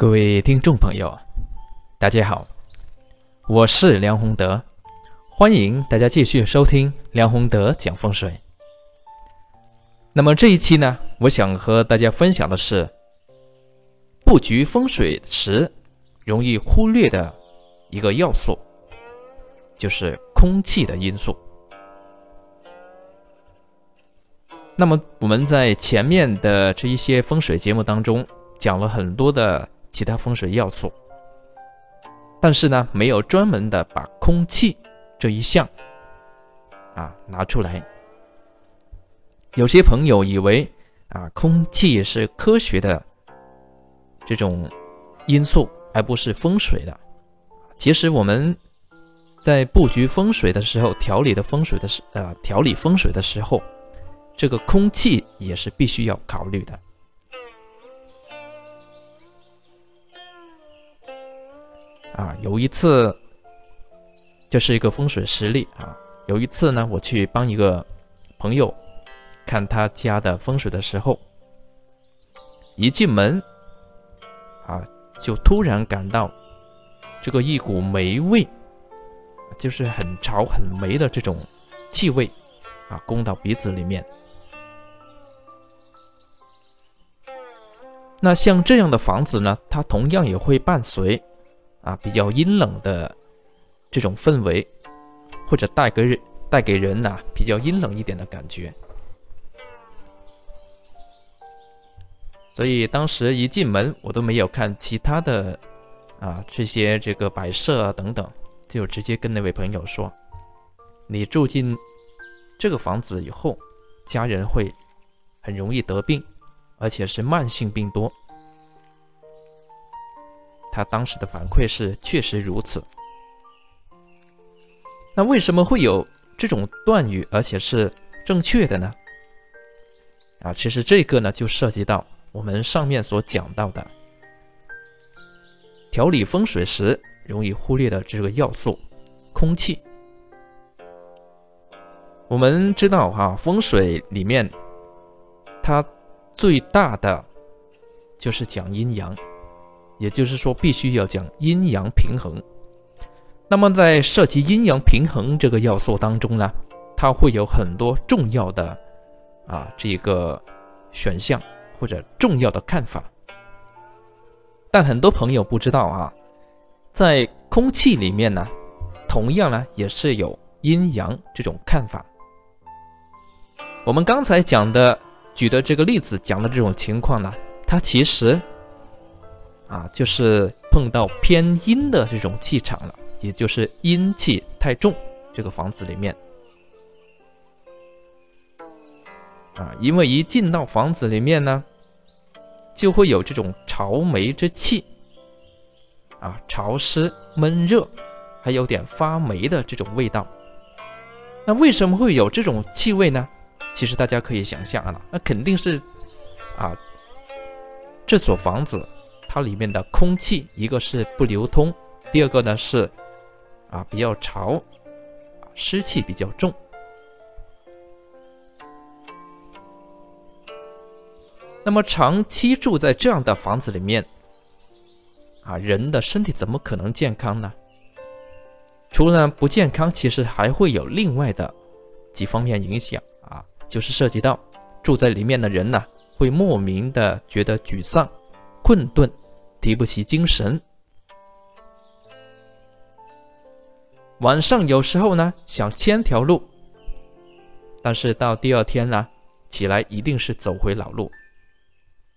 各位听众朋友，大家好，我是梁宏德，欢迎大家继续收听梁宏德讲风水。那么这一期呢，我想和大家分享的是布局风水时容易忽略的一个要素，就是空气的因素。那么我们在前面的这一些风水节目当中讲了很多的其他风水要素，但是呢，没有专门的把空气这一项啊拿出来。有些朋友以为啊，空气是科学的这种因素，而不是风水的。其实我们在布局风水的时候，调理的风水的时呃调理风水的时候。这个空气也是必须要考虑的啊！有一次，就是一个风水实例啊。有一次呢，我去帮一个朋友看他家的风水的时候，一进门啊，就突然感到这个一股霉味，就是很潮很霉的这种气味啊，攻到鼻子里面。那像这样的房子呢，它同样也会伴随啊比较阴冷的这种氛围，或者带给人带给人呐比较阴冷一点的感觉。所以当时一进门，我都没有看其他的啊这些这个摆设啊等等，就直接跟那位朋友说：“你住进这个房子以后，家人会很容易得病。”而且是慢性病多，他当时的反馈是确实如此。那为什么会有这种断语，而且是正确的呢？啊，其实这个呢就涉及到我们上面所讲到的调理风水时容易忽略的这个要素——空气。我们知道哈，风水里面它。最大的就是讲阴阳，也就是说必须要讲阴阳平衡。那么在涉及阴阳平衡这个要素当中呢，它会有很多重要的啊这个选项或者重要的看法。但很多朋友不知道啊，在空气里面呢，同样呢也是有阴阳这种看法。我们刚才讲的。举的这个例子讲的这种情况呢，它其实啊就是碰到偏阴的这种气场了，也就是阴气太重，这个房子里面啊，因为一进到房子里面呢，就会有这种潮霉之气啊，潮湿闷热，还有点发霉的这种味道。那为什么会有这种气味呢？其实大家可以想象啊，那肯定是啊，这所房子它里面的空气，一个是不流通，第二个呢是啊比较潮，湿气比较重。那么长期住在这样的房子里面，啊，人的身体怎么可能健康呢？除了不健康，其实还会有另外的几方面影响啊。就是涉及到住在里面的人呢，会莫名的觉得沮丧、困顿、提不起精神。晚上有时候呢想千条路，但是到第二天呢起来一定是走回老路。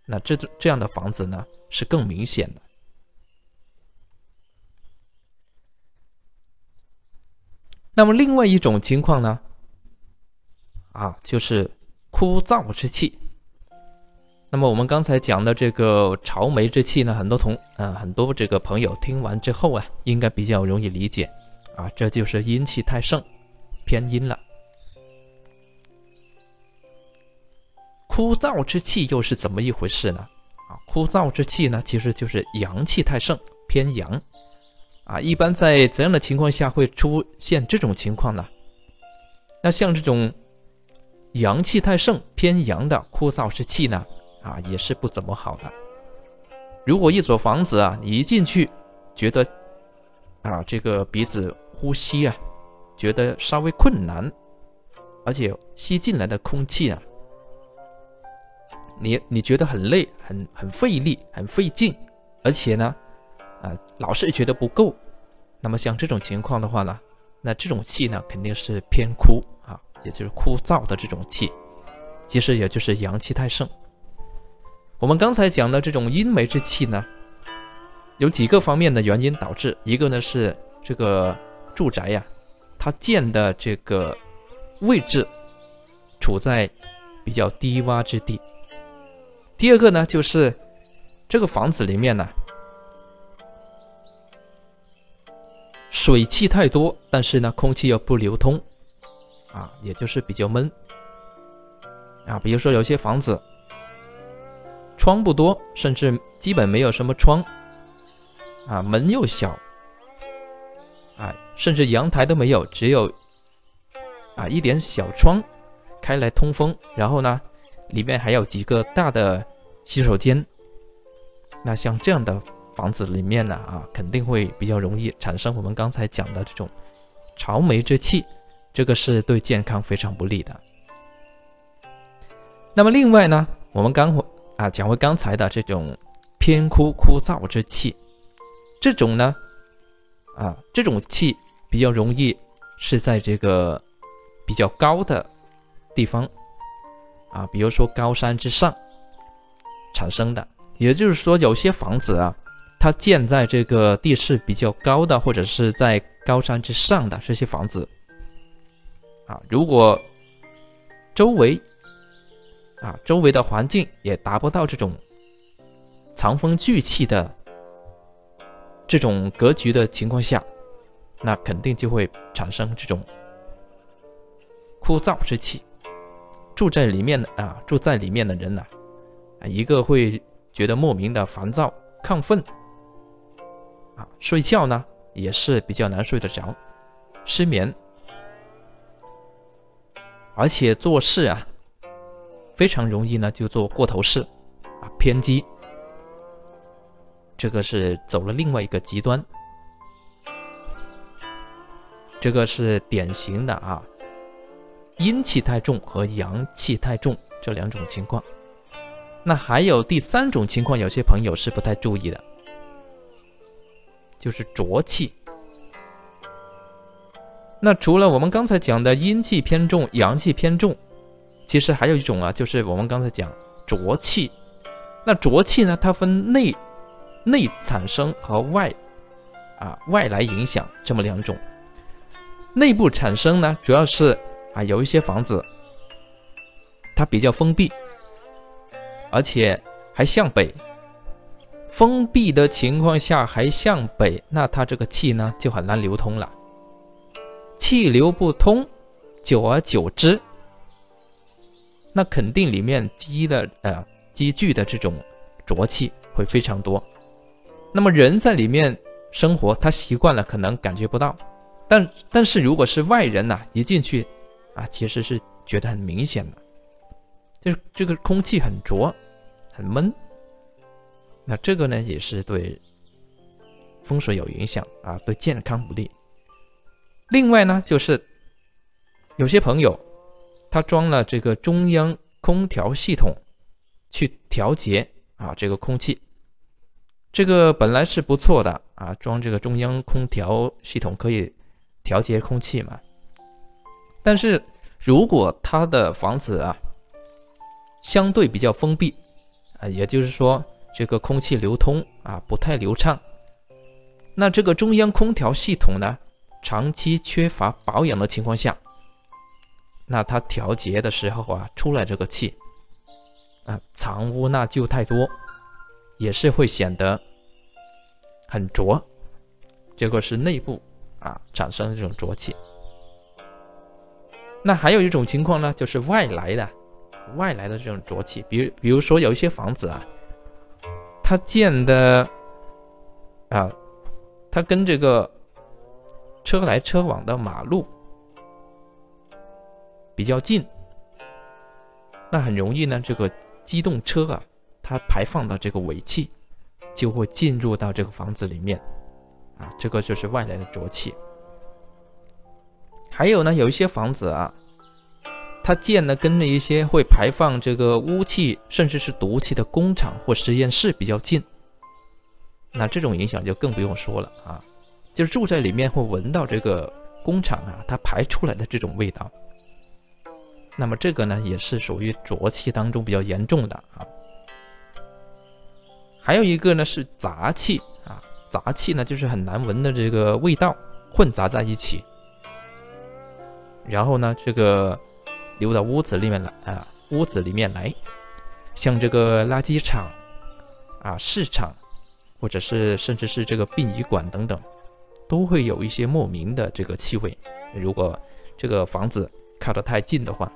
那这这样的房子呢是更明显的。那么另外一种情况呢？啊，就是枯燥之气。那么我们刚才讲的这个潮霉之气呢，很多同啊很多这个朋友听完之后啊，应该比较容易理解啊，这就是阴气太盛，偏阴了。枯燥之气又是怎么一回事呢？啊，枯燥之气呢，其实就是阳气太盛，偏阳。啊，一般在怎样的情况下会出现这种情况呢？那像这种。阳气太盛，偏阳的枯燥之气呢，啊，也是不怎么好的。如果一所房子啊，你一进去觉得啊这个鼻子呼吸啊，觉得稍微困难，而且吸进来的空气啊，你你觉得很累、很很费力、很费劲，而且呢，啊老是觉得不够，那么像这种情况的话呢，那这种气呢肯定是偏枯啊，也就是枯燥的这种气，其实也就是阳气太盛。我们刚才讲的这种阴霾之气呢，有几个方面的原因导致。一个呢是这个住宅呀，它建的这个位置处在比较低洼之地。第二个呢就是这个房子里面呢，水汽太多，但是呢空气又不流通，啊，也就是比较闷。啊，比如说有些房子。窗不多，甚至基本没有什么窗，啊，门又小，啊，甚至阳台都没有，只有啊一点小窗开来通风，然后呢，里面还有几个大的洗手间。那像这样的房子里面呢，啊，肯定会比较容易产生我们刚才讲的这种潮霉之气，这个是对健康非常不利的。那么另外呢，我们刚。啊，讲回刚才的这种偏枯枯燥之气，这种呢，啊，这种气比较容易是在这个比较高的地方，啊，比如说高山之上产生的。也就是说，有些房子啊，它建在这个地势比较高的，或者是在高山之上的这些房子，啊，如果周围啊，周围的环境也达不到这种藏风聚气的这种格局的情况下，那肯定就会产生这种枯燥之气。住在里面啊，住在里面的人呢，啊，一个会觉得莫名的烦躁、亢奋，啊，睡觉呢也是比较难睡得着，失眠，而且做事啊。非常容易呢，就做过头事，啊，偏激，这个是走了另外一个极端，这个是典型的啊，阴气太重和阳气太重这两种情况。那还有第三种情况，有些朋友是不太注意的，就是浊气。那除了我们刚才讲的阴气偏重、阳气偏重。其实还有一种啊，就是我们刚才讲浊气。那浊气呢，它分内内产生和外啊外来影响这么两种。内部产生呢，主要是啊有一些房子它比较封闭，而且还向北。封闭的情况下还向北，那它这个气呢就很难流通了。气流不通，久而久之。那肯定里面积的呃积聚的这种浊气会非常多，那么人在里面生活，他习惯了可能感觉不到，但但是如果是外人呐，一进去啊，其实是觉得很明显的，就是这个空气很浊，很闷，那这个呢也是对风水有影响啊，对健康不利。另外呢，就是有些朋友。他装了这个中央空调系统，去调节啊这个空气，这个本来是不错的啊，装这个中央空调系统可以调节空气嘛。但是如果他的房子啊相对比较封闭啊，也就是说这个空气流通啊不太流畅，那这个中央空调系统呢长期缺乏保养的情况下。那它调节的时候啊，出来这个气啊，藏污纳垢太多，也是会显得很浊。这个是内部啊产生的这种浊气。那还有一种情况呢，就是外来的外来的这种浊气，比如比如说有一些房子啊，它建的啊，它跟这个车来车往的马路。比较近，那很容易呢。这个机动车啊，它排放的这个尾气就会进入到这个房子里面，啊，这个就是外来的浊气。还有呢，有一些房子啊，它建的跟那一些会排放这个污气甚至是毒气的工厂或实验室比较近，那这种影响就更不用说了啊，就是住在里面会闻到这个工厂啊它排出来的这种味道。那么这个呢，也是属于浊气当中比较严重的啊。还有一个呢是杂气啊，杂气呢就是很难闻的这个味道混杂在一起，然后呢这个流到屋子里面来啊，屋子里面来，像这个垃圾场啊、市场，或者是甚至是这个殡仪馆等等，都会有一些莫名的这个气味。如果这个房子靠得太近的话。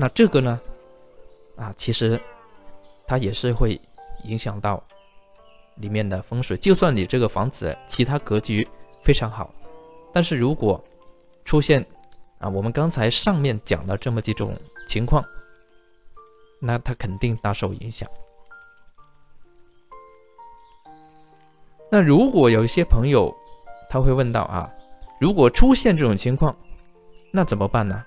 那这个呢，啊，其实它也是会影响到里面的风水。就算你这个房子其他格局非常好，但是如果出现啊，我们刚才上面讲的这么几种情况，那它肯定大受影响。那如果有一些朋友他会问到啊，如果出现这种情况，那怎么办呢？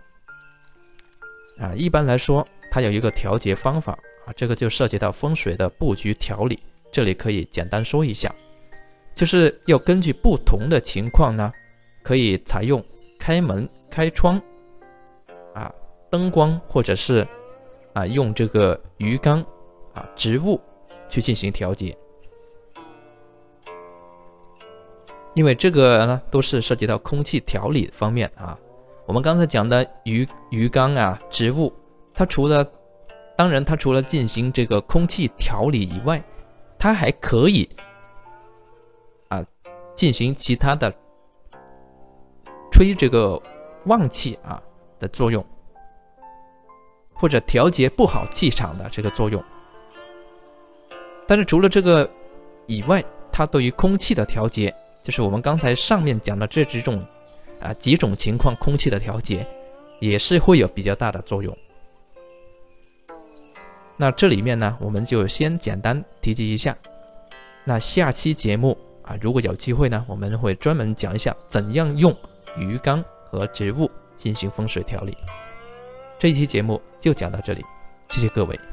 啊，一般来说，它有一个调节方法啊，这个就涉及到风水的布局调理。这里可以简单说一下，就是要根据不同的情况呢，可以采用开门、开窗，啊，灯光或者是啊用这个鱼缸啊植物去进行调节，因为这个呢都是涉及到空气调理方面啊。我们刚才讲的鱼鱼缸啊，植物，它除了，当然它除了进行这个空气调理以外，它还可以啊进行其他的吹这个旺气啊的作用，或者调节不好气场的这个作用。但是除了这个以外，它对于空气的调节，就是我们刚才上面讲的这几种。啊，几种情况空气的调节也是会有比较大的作用。那这里面呢，我们就先简单提及一下。那下期节目啊，如果有机会呢，我们会专门讲一下怎样用鱼缸和植物进行风水调理。这一期节目就讲到这里，谢谢各位。